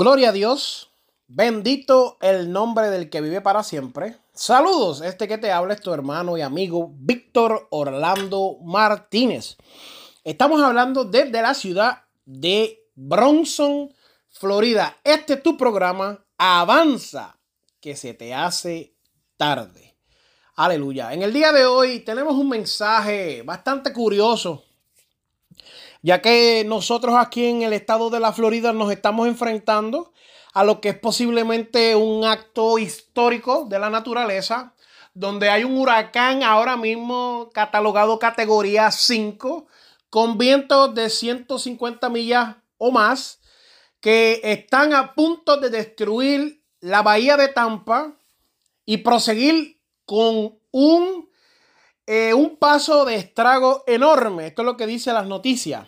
Gloria a Dios. Bendito el nombre del que vive para siempre. Saludos, este que te habla es tu hermano y amigo Víctor Orlando Martínez. Estamos hablando desde la ciudad de Bronson, Florida. Este es tu programa Avanza, que se te hace tarde. Aleluya. En el día de hoy tenemos un mensaje bastante curioso ya que nosotros aquí en el estado de la Florida nos estamos enfrentando a lo que es posiblemente un acto histórico de la naturaleza, donde hay un huracán ahora mismo catalogado categoría 5, con vientos de 150 millas o más, que están a punto de destruir la bahía de Tampa y proseguir con un eh, un paso de estrago enorme. Esto es lo que dice las noticias.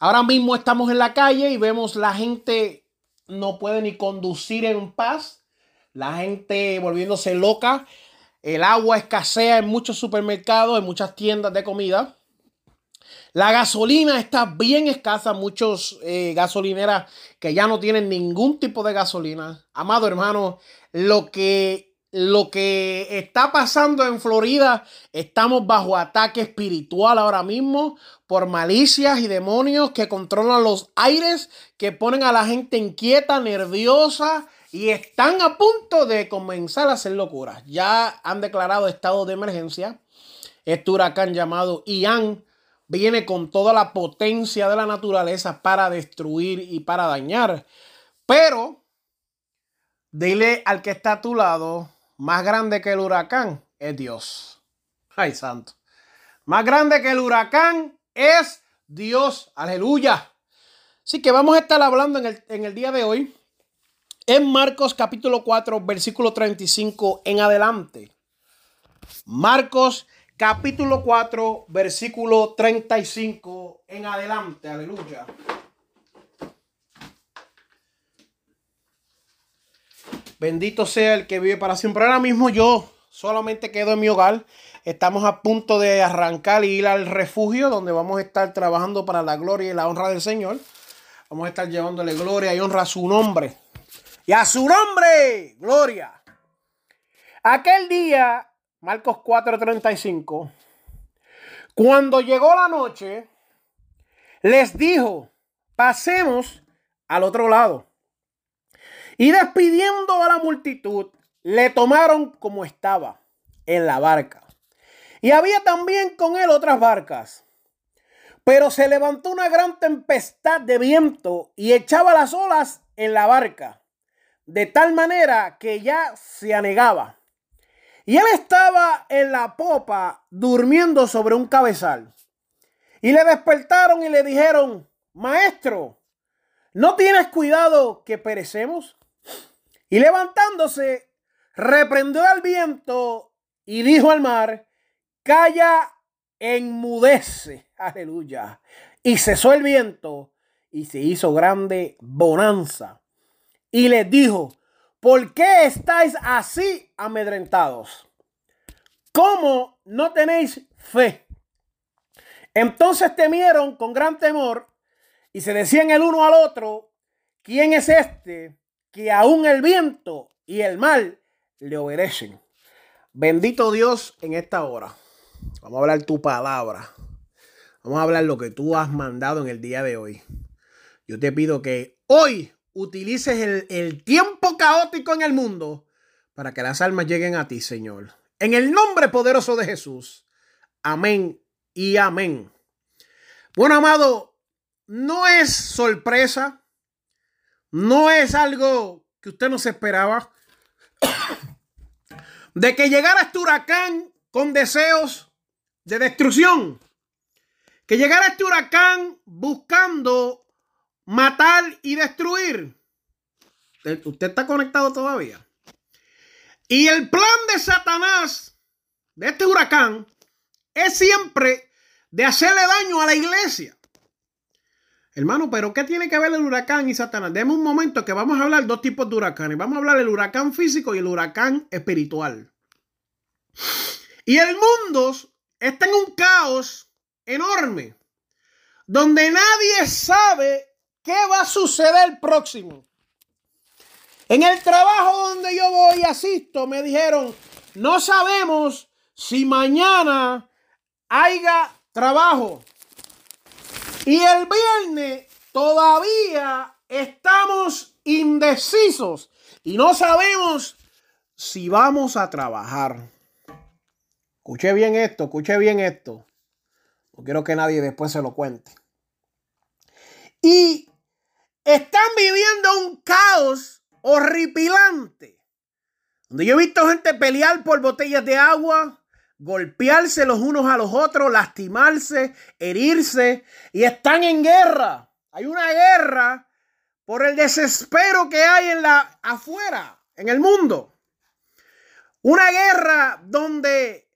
Ahora mismo estamos en la calle y vemos la gente no puede ni conducir en paz. La gente volviéndose loca. El agua escasea en muchos supermercados, en muchas tiendas de comida. La gasolina está bien escasa, muchos eh, gasolineras que ya no tienen ningún tipo de gasolina. Amado hermano, lo que lo que está pasando en Florida, estamos bajo ataque espiritual ahora mismo por malicias y demonios que controlan los aires, que ponen a la gente inquieta, nerviosa y están a punto de comenzar a hacer locuras. Ya han declarado estado de emergencia. Este huracán llamado Ian viene con toda la potencia de la naturaleza para destruir y para dañar. Pero dile al que está a tu lado, más grande que el huracán es Dios. Ay, santo. Más grande que el huracán es Dios. Aleluya. Así que vamos a estar hablando en el, día de hoy en Marcos capítulo 4, versículo 35 en adelante. Marcos capítulo 4, versículo 35 en adelante. Aleluya. Bendito sea el que vive para siempre. Ahora mismo yo solamente quedo en mi hogar. Estamos a punto de arrancar y ir al refugio donde vamos a estar trabajando para la gloria y la honra del Señor. Vamos a estar llevándole gloria y honra a su nombre. Y a su nombre, gloria. Aquel día, Marcos 4:35, cuando llegó la noche, les dijo, pasemos al otro lado. Y despidiendo a la multitud, le tomaron como estaba, en la barca. Y había también con él otras barcas. Pero se levantó una gran tempestad de viento y echaba las olas en la barca, de tal manera que ya se anegaba. Y él estaba en la popa durmiendo sobre un cabezal. Y le despertaron y le dijeron, Maestro, ¿no tienes cuidado que perecemos? Y levantándose, reprendió al viento y dijo al mar, calla, enmudece. Aleluya. Y cesó el viento y se hizo grande bonanza. Y les dijo, ¿por qué estáis así amedrentados? ¿Cómo no tenéis fe? Entonces temieron con gran temor y se decían el uno al otro, ¿quién es este que aún el viento y el mal le obedecen. Bendito Dios en esta hora. Vamos a hablar tu palabra. Vamos a hablar lo que tú has mandado en el día de hoy. Yo te pido que hoy utilices el, el tiempo caótico en el mundo para que las almas lleguen a ti, Señor. En el nombre poderoso de Jesús. Amén y amén. Bueno, amado, no es sorpresa no es algo que usted no se esperaba de que llegara este huracán con deseos de destrucción. Que llegara este huracán buscando matar y destruir. Usted está conectado todavía. Y el plan de Satanás, de este huracán, es siempre de hacerle daño a la iglesia. Hermano, pero ¿qué tiene que ver el huracán y Satanás? Deme un momento que vamos a hablar dos tipos de huracanes. Vamos a hablar del huracán físico y el huracán espiritual. Y el mundo está en un caos enorme, donde nadie sabe qué va a suceder próximo. En el trabajo donde yo voy y asisto, me dijeron, no sabemos si mañana haya trabajo. Y el viernes todavía estamos indecisos y no sabemos si vamos a trabajar. Escuche bien esto, escuche bien esto. No quiero que nadie después se lo cuente. Y están viviendo un caos horripilante. Donde yo he visto gente pelear por botellas de agua, golpearse los unos a los otros, lastimarse, herirse y están en guerra. Hay una guerra por el desespero que hay en la afuera, en el mundo. Una guerra donde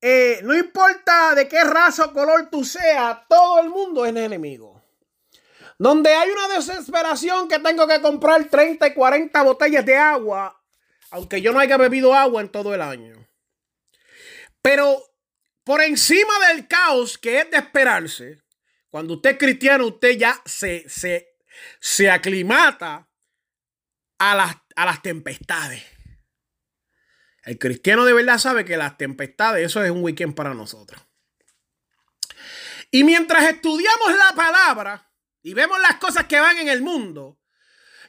eh, no importa de qué raza o color tú seas, todo el mundo es enemigo. Donde hay una desesperación que tengo que comprar 30 y 40 botellas de agua, aunque yo no haya bebido agua en todo el año. Pero por encima del caos que es de esperarse, cuando usted es cristiano, usted ya se, se, se aclimata a las, a las tempestades. El cristiano de verdad sabe que las tempestades, eso es un weekend para nosotros. Y mientras estudiamos la palabra y vemos las cosas que van en el mundo,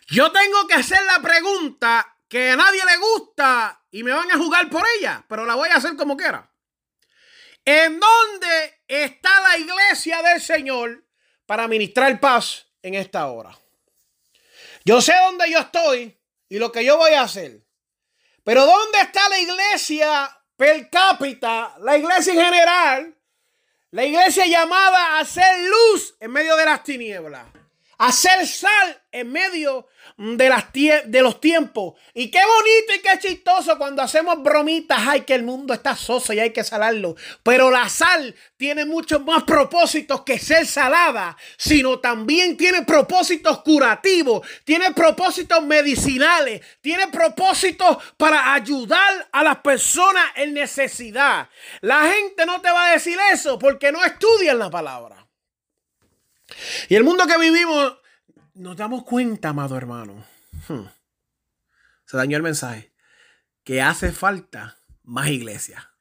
yo tengo que hacer la pregunta que a nadie le gusta y me van a jugar por ella, pero la voy a hacer como quiera. ¿En dónde está la iglesia del Señor para ministrar paz en esta hora? Yo sé dónde yo estoy y lo que yo voy a hacer. Pero ¿dónde está la iglesia per cápita, la iglesia en general? La iglesia llamada a hacer luz en medio de las tinieblas, hacer sal en medio de, las de los tiempos. Y qué bonito y qué chistoso cuando hacemos bromitas. Ay, que el mundo está soso y hay que salarlo. Pero la sal tiene muchos más propósitos que ser salada, sino también tiene propósitos curativos, tiene propósitos medicinales, tiene propósitos para ayudar a las personas en necesidad. La gente no te va a decir eso porque no estudian la palabra. Y el mundo que vivimos nos damos cuenta, amado hermano, hmm, se dañó el mensaje, que hace falta más iglesia.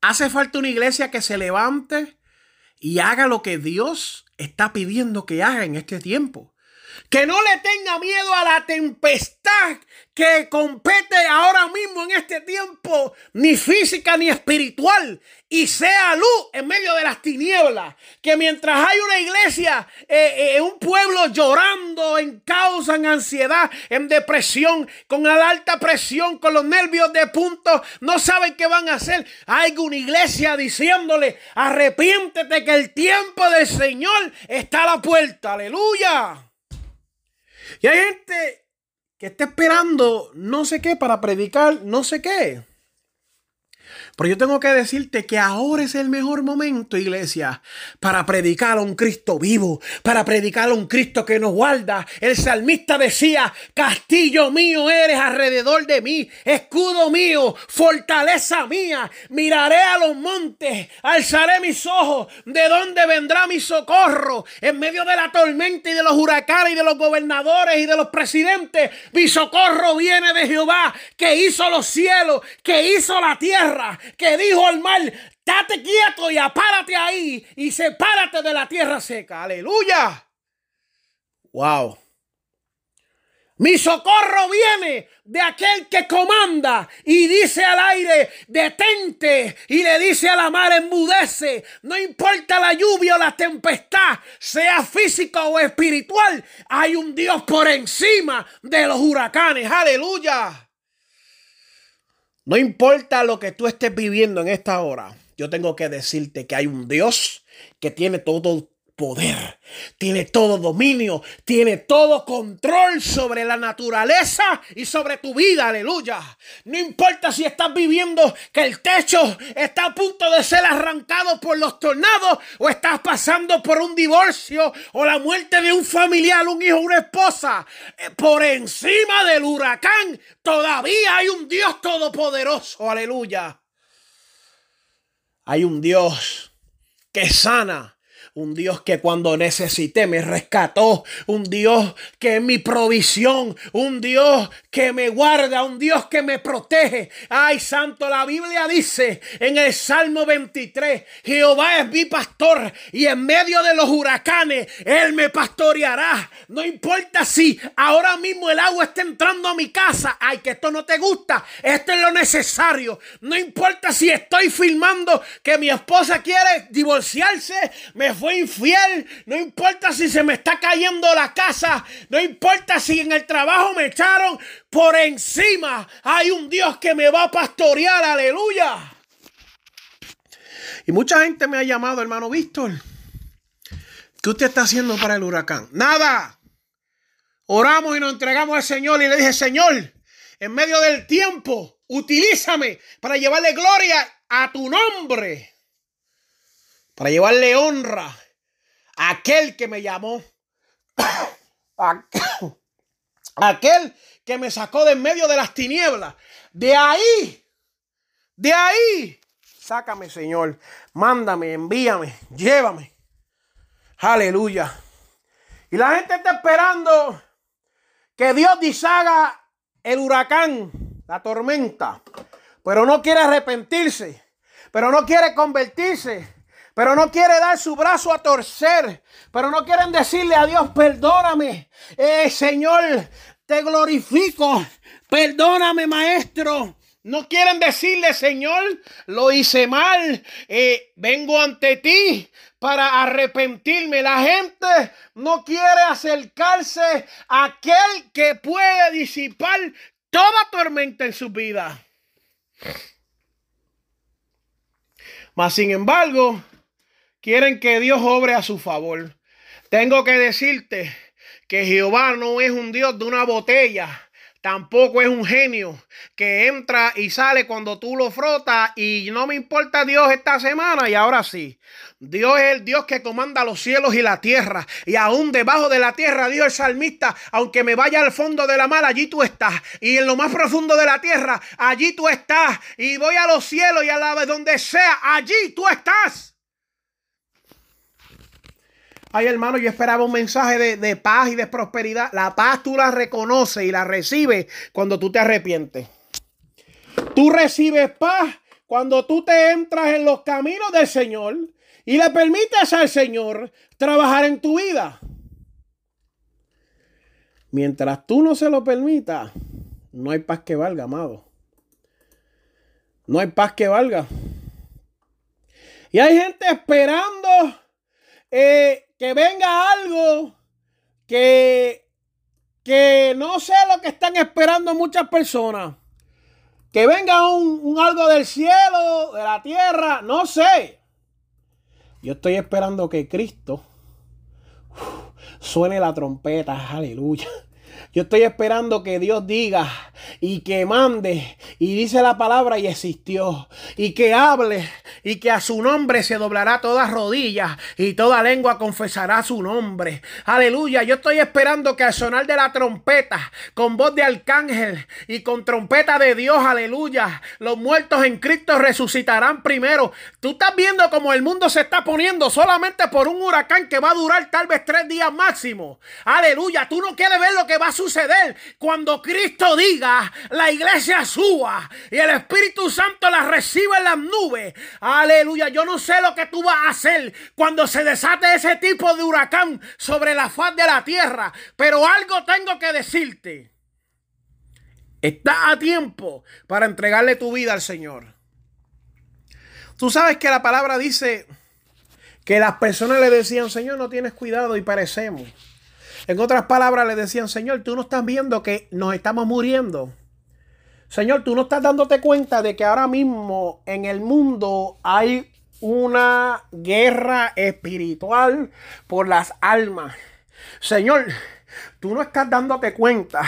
Hace falta una iglesia que se levante y haga lo que Dios está pidiendo que haga en este tiempo. Que no le tenga miedo a la tempestad que compete ahora mismo en este tiempo, ni física ni espiritual, y sea luz en medio de las tinieblas. Que mientras hay una iglesia, eh, eh, un pueblo llorando en causa, en ansiedad, en depresión, con la alta presión, con los nervios de punto, no saben qué van a hacer. Hay una iglesia diciéndole, arrepiéntete que el tiempo del Señor está a la puerta. Aleluya. Y hay gente que está esperando no sé qué para predicar no sé qué. Pero yo tengo que decirte que ahora es el mejor momento, iglesia, para predicar a un Cristo vivo, para predicar a un Cristo que nos guarda. El salmista decía, castillo mío eres alrededor de mí, escudo mío, fortaleza mía. Miraré a los montes, alzaré mis ojos, de dónde vendrá mi socorro. En medio de la tormenta y de los huracanes y de los gobernadores y de los presidentes, mi socorro viene de Jehová, que hizo los cielos, que hizo la tierra que dijo al mar, date quieto y apárate ahí y sepárate de la tierra seca. Aleluya. Wow. Mi socorro viene de aquel que comanda y dice al aire, detente, y le dice a la mar, enmudece. No importa la lluvia o la tempestad, sea física o espiritual, hay un Dios por encima de los huracanes. Aleluya. No importa lo que tú estés viviendo en esta hora, yo tengo que decirte que hay un Dios que tiene todo poder, tiene todo dominio, tiene todo control sobre la naturaleza y sobre tu vida, aleluya. No importa si estás viviendo que el techo está a punto de ser arrancado por los tornados o estás pasando por un divorcio o la muerte de un familiar, un hijo, una esposa. Eh, por encima del huracán todavía hay un Dios todopoderoso, aleluya. Hay un Dios que sana un Dios que cuando necesité me rescató, un Dios que es mi provisión, un Dios que me guarda, un Dios que me protege. Ay, santo, la Biblia dice en el Salmo 23, Jehová es mi pastor y en medio de los huracanes Él me pastoreará. No importa si ahora mismo el agua está entrando a mi casa, ay, que esto no te gusta, esto es lo necesario. No importa si estoy filmando que mi esposa quiere divorciarse, me fue infiel, no importa si se me está cayendo la casa, no importa si en el trabajo me echaron, por encima hay un Dios que me va a pastorear, aleluya. Y mucha gente me ha llamado, hermano Víctor, ¿qué usted está haciendo para el huracán? Nada. Oramos y nos entregamos al Señor y le dije, Señor, en medio del tiempo, utilízame para llevarle gloria a tu nombre para llevarle honra a aquel que me llamó, aquel que me sacó de en medio de las tinieblas. De ahí, de ahí, sácame Señor, mándame, envíame, llévame. Aleluya. Y la gente está esperando que Dios dishaga el huracán, la tormenta, pero no quiere arrepentirse, pero no quiere convertirse pero no quiere dar su brazo a torcer, pero no quieren decirle a Dios, perdóname, eh, Señor, te glorifico, perdóname, Maestro. No quieren decirle, Señor, lo hice mal, eh, vengo ante ti para arrepentirme. La gente no quiere acercarse a aquel que puede disipar toda tormenta en su vida. Mas, sin embargo, quieren que Dios obre a su favor. Tengo que decirte que Jehová no es un Dios de una botella. Tampoco es un genio que entra y sale cuando tú lo frotas y no me importa Dios esta semana y ahora sí. Dios es el Dios que comanda los cielos y la tierra. Y aún debajo de la tierra, Dios el salmista, aunque me vaya al fondo de la mar, allí tú estás. Y en lo más profundo de la tierra, allí tú estás. Y voy a los cielos y a la donde sea, allí tú estás. Ay, hermano, yo esperaba un mensaje de, paz y de prosperidad. La paz tú la reconoces y la recibes cuando tú te arrepientes. Tú recibes paz cuando tú te entras en los caminos del Señor y le permites al Señor trabajar en tu vida. Mientras tú no se lo permitas, no hay paz que valga, amado. No hay paz que valga. Y hay gente esperando eh, que venga algo que, que no sé lo que están esperando muchas personas. Que venga un, algo del cielo, de la tierra, no sé. Yo estoy esperando que Cristo suene la trompeta, aleluya. Yo estoy esperando que Dios diga y que mande y dice la palabra y existió y que hable y que a su nombre se doblará toda rodilla y toda lengua confesará su nombre. Aleluya. Yo estoy esperando que al sonar de la trompeta con voz de arcángel y con trompeta de Dios, aleluya, los muertos en Cristo resucitarán primero. Tú estás viendo como el mundo se está poniendo solamente por un huracán que va a durar tal vez tres días máximo. Aleluya. Tú no quieres ver lo que va suceder cuando Cristo diga, la iglesia suba y el Espíritu Santo la reciba en las nubes. Aleluya, yo no sé lo que tú vas a hacer cuando se desate ese tipo de huracán sobre la faz de la tierra, pero algo tengo que decirte. Está a tiempo para entregarle tu vida al Señor. Tú sabes que la palabra dice que las personas le decían, Señor, no tienes cuidado y parecemos. En otras palabras, le decían, Señor, tú no estás viendo que nos estamos muriendo. Señor, tú no estás dándote cuenta de que ahora mismo en el mundo hay una guerra espiritual por las almas. Señor, tú no estás dándote cuenta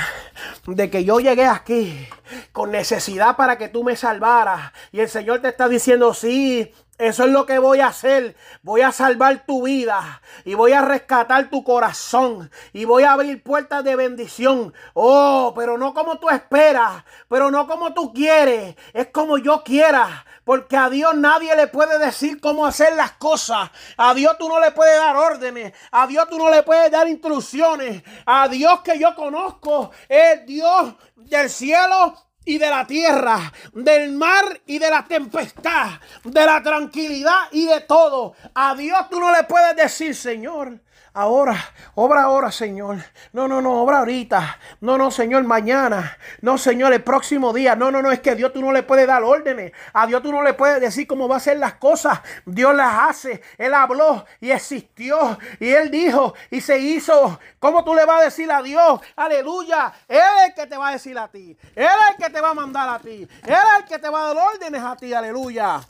de que yo llegué aquí con necesidad para que tú me salvaras. Y el Señor te está diciendo, sí, eso es lo que voy a hacer. Voy a salvar tu vida y voy a rescatar tu corazón y voy a abrir puertas de bendición. Oh, pero no como tú esperas, pero no como tú quieres, es como yo quiera. Porque a Dios nadie le puede decir cómo hacer las cosas. A Dios tú no le puedes dar órdenes. A Dios tú no le puedes dar instrucciones. A Dios que yo conozco es Dios del cielo y de la tierra, del mar y de la tempestad, de la tranquilidad y de todo. A Dios tú no le puedes decir, Señor, ahora, obra ahora, Señor. No, no, no, obra ahorita. No, no, Señor, mañana. No, Señor, el próximo día. No, no, no, es que Dios tú no le puedes dar órdenes. A Dios tú no le puedes decir cómo va a ser las cosas. Dios las hace. Él habló y existió. Y Él dijo y se hizo. ¿Cómo tú le vas a decir a Dios? Aleluya. Él es el que te va a decir a ti. Él es el que te va a mandar a ti. Él es el que te va a dar órdenes a ti. Aleluya.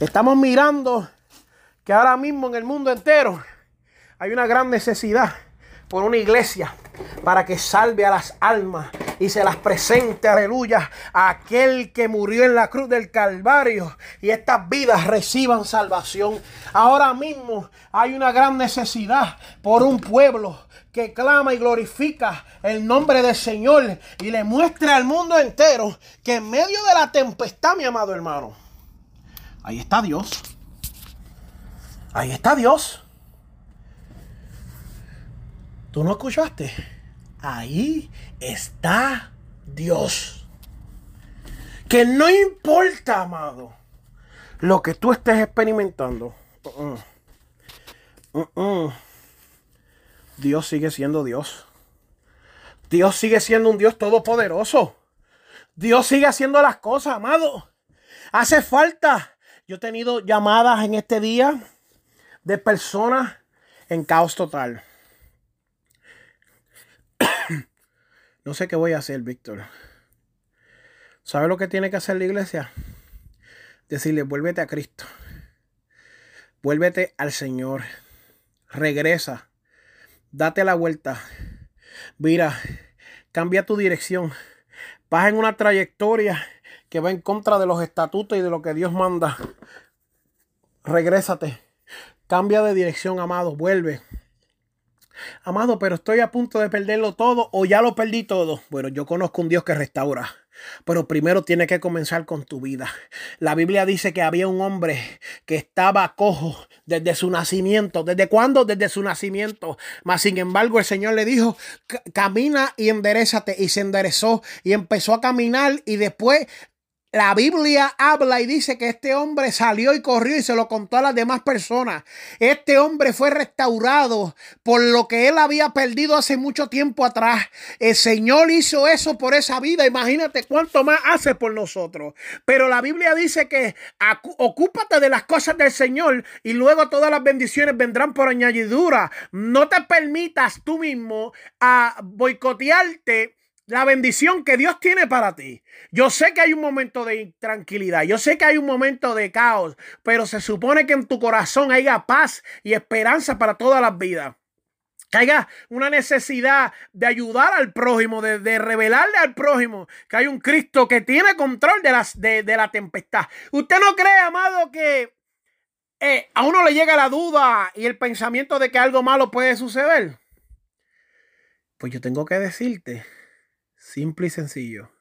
Estamos mirando que ahora mismo en el mundo entero hay una gran necesidad por una iglesia para que salve a las almas y se las presente, aleluya, a aquel que murió en la cruz del Calvario y estas vidas reciban salvación. Ahora mismo hay una gran necesidad por un pueblo que clama y glorifica el nombre del Señor y le muestre al mundo entero que en medio de la tempestad, mi amado hermano, ahí está Dios. Ahí está Dios. ¿Tú no escuchaste? Ahí está Dios. Que no importa, amado, lo que tú estés experimentando. Uh-uh. Uh-uh. Dios sigue siendo Dios. Dios sigue siendo un Dios todopoderoso. Dios sigue haciendo las cosas, amado. Hace falta. Yo he tenido llamadas en este día de personas en caos total. no sé qué voy a hacer, Víctor. ¿Sabe lo que tiene que hacer la iglesia? Decirle, vuélvete a Cristo. Vuélvete al Señor. Regresa. Date la vuelta. Mira, cambia tu dirección. Vas en una trayectoria que va en contra de los estatutos y de lo que Dios manda. Regrésate. Cambia de dirección, amado, vuelve. Amado, pero estoy a punto de perderlo todo o ya lo perdí todo. Bueno, yo conozco un Dios que restaura. Pero primero tiene que comenzar con tu vida. La Biblia dice que había un hombre que estaba cojo desde su nacimiento. ¿Desde cuándo? Desde su nacimiento. Mas sin embargo el Señor le dijo, camina y enderezate. Y se enderezó y empezó a caminar y después la Biblia habla y dice que este hombre salió y corrió y se lo contó a las demás personas. Este hombre fue restaurado por lo que él había perdido hace mucho tiempo atrás. El Señor hizo eso por esa vida. Imagínate cuánto más hace por nosotros. Pero la Biblia dice que ocúpate de las cosas del Señor y luego todas las bendiciones vendrán por añadidura. No te permitas tú mismo a boicotearte la bendición que Dios tiene para ti. Yo sé que hay un momento de intranquilidad, yo sé que hay un momento de caos, pero se supone que en tu corazón haya paz y esperanza para todas las vidas. Que haya una necesidad de ayudar al prójimo, de, revelarle al prójimo que hay un Cristo que tiene control de, las, de, la tempestad. ¿Usted no cree, amado, que eh, a uno le llega la duda y el pensamiento de que algo malo puede suceder? Pues yo tengo que decirte Simple y sencillo.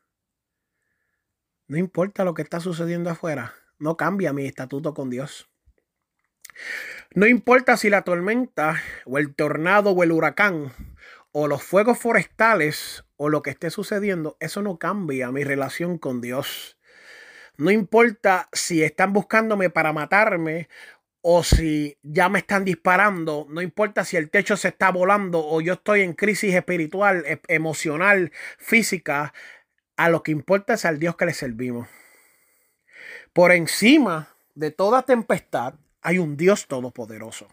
No importa lo que está sucediendo afuera, no cambia mi estatuto con Dios. No importa si la tormenta o el tornado o el huracán o los fuegos forestales o lo que esté sucediendo, eso no cambia mi relación con Dios. No importa si están buscándome para matarme o si ya me están disparando, no importa si el techo se está volando o yo estoy en crisis espiritual, e, emocional, física, a lo que importa es al Dios que le servimos. Por encima de toda tempestad hay un Dios todopoderoso.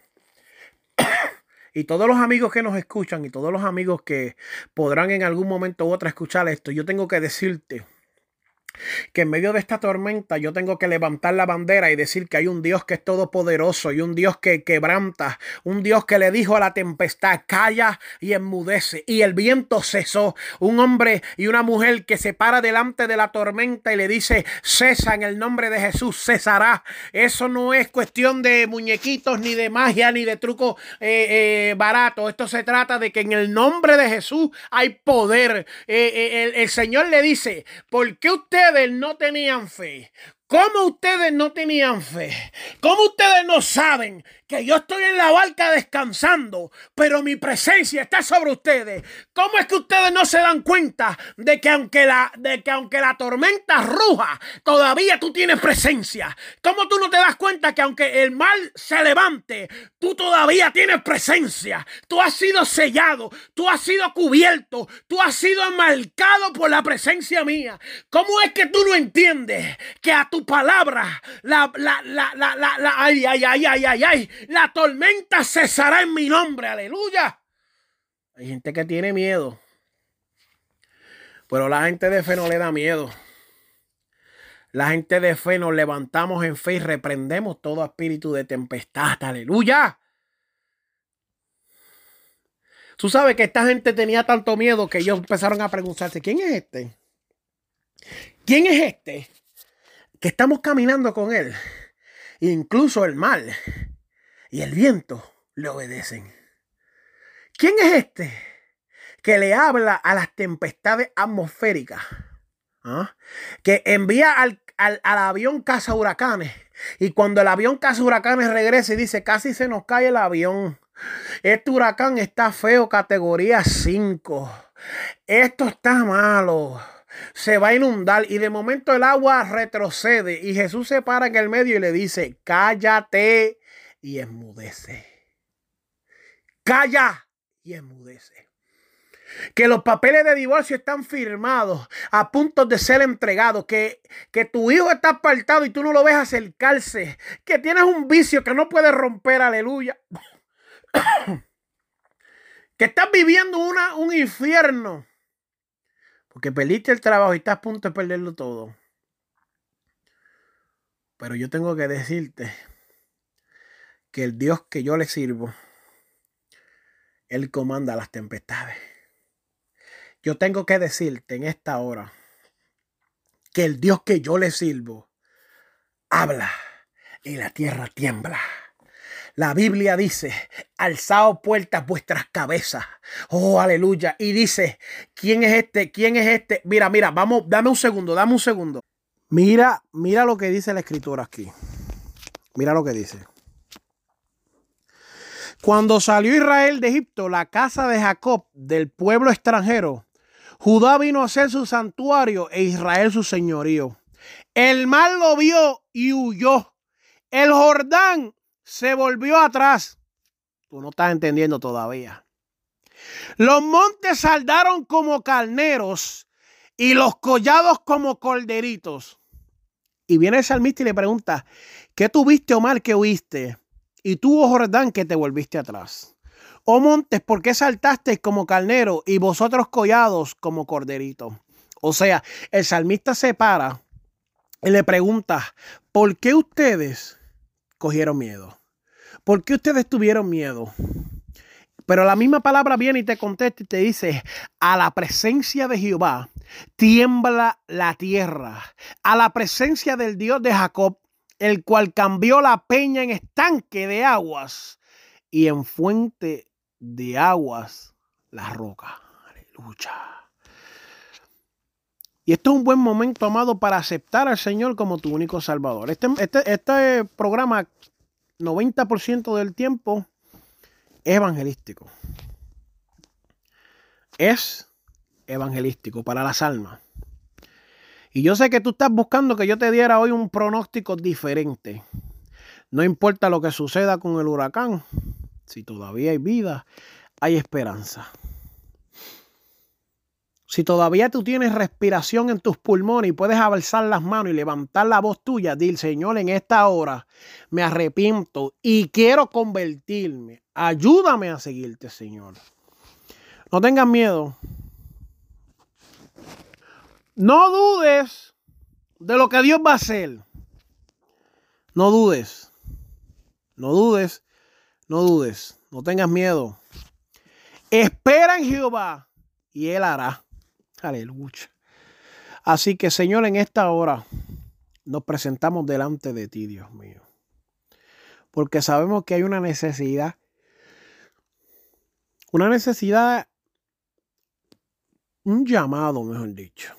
y todos los amigos que nos escuchan y todos los amigos que podrán en algún momento u otro escuchar esto, yo tengo que decirte que en medio de esta tormenta yo tengo que levantar la bandera y decir que hay un Dios que es todopoderoso y un Dios que quebranta, un Dios que le dijo a la tempestad, calla y enmudece. Y el viento cesó. Un hombre y una mujer que se para delante de la tormenta y le dice, cesa en el nombre de Jesús, cesará. Eso no es cuestión de muñequitos, ni de magia, ni de truco eh, eh, barato. Esto se trata de que en el nombre de Jesús hay poder. Eh, el, el Señor le dice, ¿por qué usted no tenían fe? ¿Cómo ustedes no tenían fe? ¿Cómo ustedes no saben que yo estoy en la barca descansando, pero mi presencia está sobre ustedes? ¿Cómo es que ustedes no se dan cuenta de que aunque la, de que aunque la tormenta ruja, todavía tú tienes presencia? ¿Cómo tú no te das cuenta que aunque el mal se levante, tú todavía tienes presencia? Tú has sido sellado, tú has sido cubierto, tú has sido marcado por la presencia mía. ¿Cómo es que tú no entiendes que a tu palabra, la, la, la, la, la, ay, ay, ay, ay, ay, ay, la tormenta cesará en mi nombre, aleluya. Hay gente que tiene miedo, pero la gente de fe no le da miedo. La gente de fe nos levantamos en fe y reprendemos todo espíritu de tempestad, aleluya. Tú sabes que esta gente tenía tanto miedo que ellos empezaron a preguntarse, ¿quién es este? ¿Quién es este? que estamos caminando con Él, incluso el mal y el viento le obedecen. ¿Quién es este que le habla a las tempestades atmosféricas? ¿Ah? Que envía al, al, avión caza huracanes y cuando el avión caza huracanes regresa y dice casi se nos cae el avión. Este huracán está feo, categoría 5. Esto está malo se va a inundar y de momento el agua retrocede y Jesús se para en el medio y le dice, cállate y enmudece. Calla y enmudece. Que los papeles de divorcio están firmados a punto de ser entregados. Que, que tu hijo está apartado y tú no lo ves acercarse. Que tienes un vicio que no puedes romper. Aleluya. que estás viviendo una, un infierno porque perdiste el trabajo y estás a punto de perderlo todo. Pero yo tengo que decirte que el Dios que yo le sirvo, Él comanda las tempestades. Yo tengo que decirte en esta hora que el Dios que yo le sirvo habla y la tierra tiembla. La Biblia dice, alzado puertas vuestras cabezas. Oh, aleluya. Y dice, ¿quién es este? ¿Quién es este? Mira, mira, vamos, dame un segundo, dame un segundo. Mira, mira lo que dice la escritura aquí. Mira lo que dice. Cuando salió Israel de Egipto, la casa de Jacob, del pueblo extranjero, Judá vino a ser su santuario e Israel su señorío. El mal lo vio y huyó. El Jordán se volvió atrás. Tú no estás entendiendo todavía. Los montes saldaron como carneros y los collados como corderitos. Y viene el salmista y le pregunta, ¿qué tuviste, Omar, que huiste? Y tú, oh Jordán, que te volviste atrás. Oh montes, ¿por qué saltaste como carnero y vosotros collados como corderitos? O sea, el salmista se para y le pregunta, ¿por qué ustedes cogieron miedo? ¿Por qué ustedes tuvieron miedo? Pero la misma palabra viene y te contesta y te dice, a la presencia de Jehová tiembla la tierra, a la presencia del Dios de Jacob, el cual cambió la peña en estanque de aguas y en fuente de aguas la roca. Aleluya. Y esto es un buen momento, amado, para aceptar al Señor como tu único Salvador. Este, este, este programa 90% del tiempo es evangelístico. es evangelístico para las almas. Y yo sé que tú estás buscando que yo te diera hoy un pronóstico diferente. No importa lo que suceda con el huracán, si todavía hay vida, hay esperanza. Si todavía tú tienes respiración en tus pulmones y puedes alzar las manos y levantar la voz tuya, dile, Señor, en esta hora me arrepiento y quiero convertirme. Ayúdame a seguirte, Señor. No tengas miedo. No dudes de lo que Dios va a hacer. No dudes. No dudes. No dudes. No tengas miedo. Espera en Jehová y Él hará. Aleluya. Así que Señor, en esta hora nos presentamos delante de ti, Dios mío. Porque sabemos que hay una necesidad. Una necesidad, un llamado, mejor dicho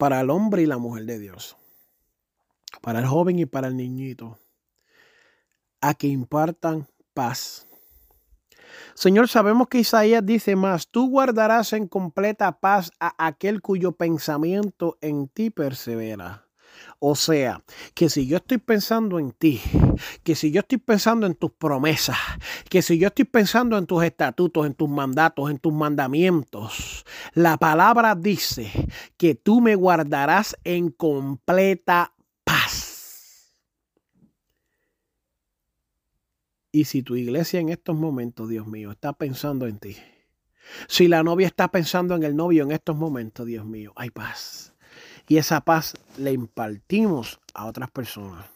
para el hombre y la mujer de Dios, para el joven y para el niñito, a que impartan paz. Señor, sabemos que Isaías dice más, tú guardarás en completa paz a aquel cuyo pensamiento en ti persevera. O sea, que si yo estoy pensando en ti, que si yo estoy pensando en tus promesas, que si yo estoy pensando en tus estatutos, en tus mandatos, en tus mandamientos, la palabra dice que tú me guardarás en completa paz. Y si tu iglesia en estos momentos, Dios mío, está pensando en ti, si la novia está pensando en el novio en estos momentos, Dios mío, hay paz y esa paz le impartimos a otras personas.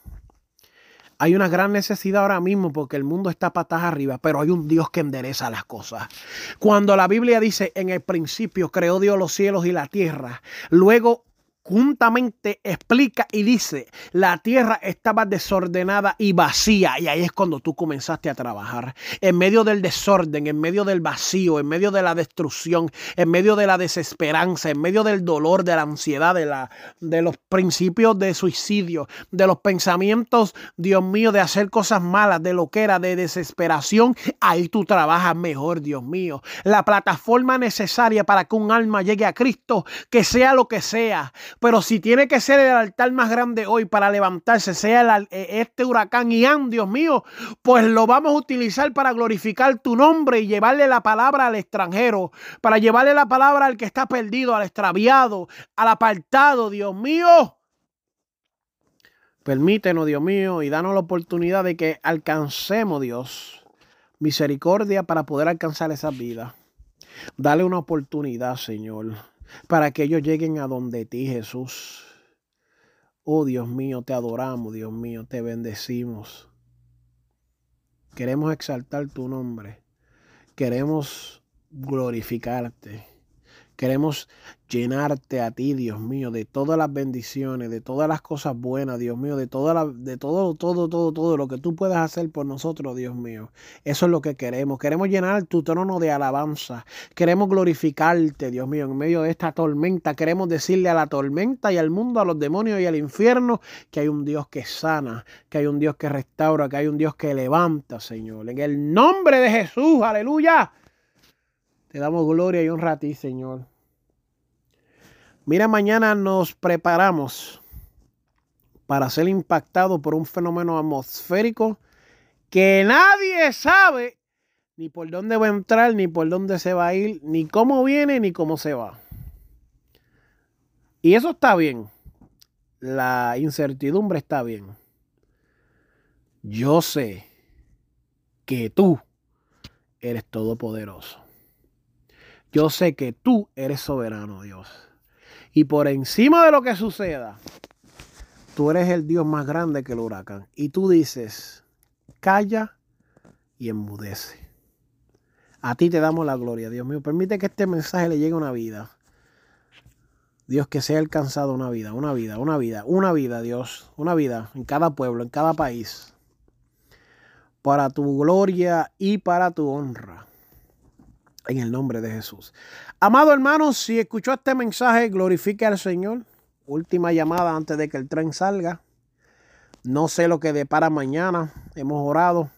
Hay una gran necesidad ahora mismo porque el mundo está patas arriba, pero hay un Dios que endereza las cosas. Cuando la Biblia dice en el principio creó Dios los cielos y la tierra, luego juntamente explica y dice, la tierra estaba desordenada y vacía. Y ahí es cuando tú comenzaste a trabajar. En medio del desorden, en medio del vacío, en medio de la destrucción, en medio de la desesperanza, en medio del dolor, de la ansiedad, de, la, de los principios de suicidio, de los pensamientos, Dios mío, de hacer cosas malas, de lo que era, de desesperación. Ahí tú trabajas mejor, Dios mío. La plataforma necesaria para que un alma llegue a Cristo, que sea lo que sea pero si tiene que ser el altar más grande hoy para levantarse, sea e, este huracán Ian, Dios mío, pues lo vamos a utilizar para glorificar tu nombre y llevarle la palabra al extranjero, para llevarle la palabra al que está perdido, al extraviado, al apartado, Dios mío. Permítenos, Dios mío, y danos la oportunidad de que alcancemos, Dios, misericordia para poder alcanzar esa vida. Dale una oportunidad, Señor para que ellos lleguen a donde ti, Jesús. Oh Dios mío, te adoramos, Dios mío, te bendecimos. Queremos exaltar tu nombre. Queremos glorificarte. Queremos llenarte a ti, Dios mío, de todas las bendiciones, de todas las cosas buenas, Dios mío, de, toda la, de todo, todo, todo, todo lo que tú puedas hacer por nosotros, Dios mío. Eso es lo que queremos. Queremos llenar tu trono de alabanza. Queremos glorificarte, Dios mío, en medio de esta tormenta. Queremos decirle a la tormenta y al mundo, a los demonios y al infierno, que hay un Dios que sana, que hay un Dios que restaura, que hay un Dios que levanta, Señor. En el nombre de Jesús, aleluya. Te damos gloria y honra a ti, Señor. Mira, mañana nos preparamos para ser impactado por un fenómeno atmosférico que nadie sabe ni por dónde va a entrar, ni por dónde se va a ir, ni cómo viene, ni cómo se va. Y eso está bien. La incertidumbre está bien. Yo sé que tú eres todopoderoso. Yo sé que tú eres soberano, Dios. Y por encima de lo que suceda, tú eres el Dios más grande que el huracán. Y tú dices, calla y enmudece. A ti te damos la gloria, Dios mío. Permite que este mensaje le llegue a una vida. Dios, que sea alcanzado una vida, una vida, una vida, una vida, Dios, una vida en cada pueblo, en cada país, para tu gloria y para tu honra en el nombre de Jesús. Amado hermano, si escuchó este mensaje, glorifique al Señor. Última llamada antes de que el tren salga. No sé lo que depara mañana. Hemos orado.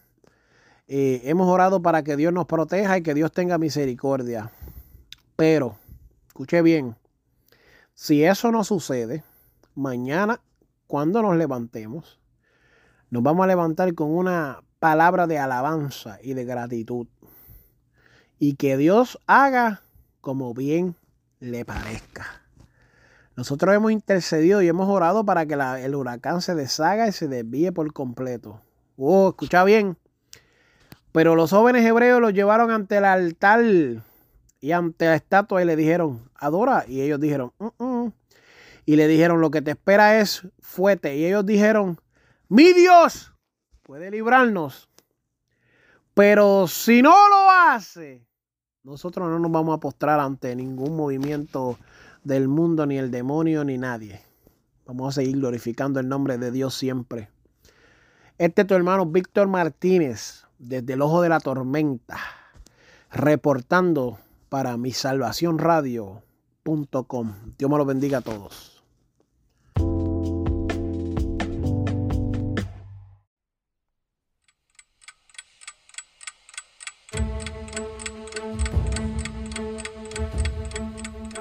Eh, hemos orado para que Dios nos proteja y que Dios tenga misericordia. Pero, escuche bien, si eso no sucede, mañana, cuando nos levantemos, nos vamos a levantar con una palabra de alabanza y de gratitud. Y que Dios haga como bien le parezca. Nosotros hemos intercedido y hemos orado para que el huracán se deshaga y se desvíe por completo. Oh, escucha bien. Pero los jóvenes hebreos los llevaron ante el altar y ante la estatua y le dijeron, adora. Y ellos dijeron, mm, mm". y le dijeron, lo que te espera es fuerte. Y ellos dijeron, mi Dios puede librarnos. Pero si no lo hace, nosotros no nos vamos a postrar ante ningún movimiento del mundo, ni el demonio, ni nadie. Vamos a seguir glorificando el nombre de Dios siempre. Este es tu hermano Víctor Martínez, desde el ojo de la tormenta, reportando para mi salvación. Dios me lo bendiga a todos.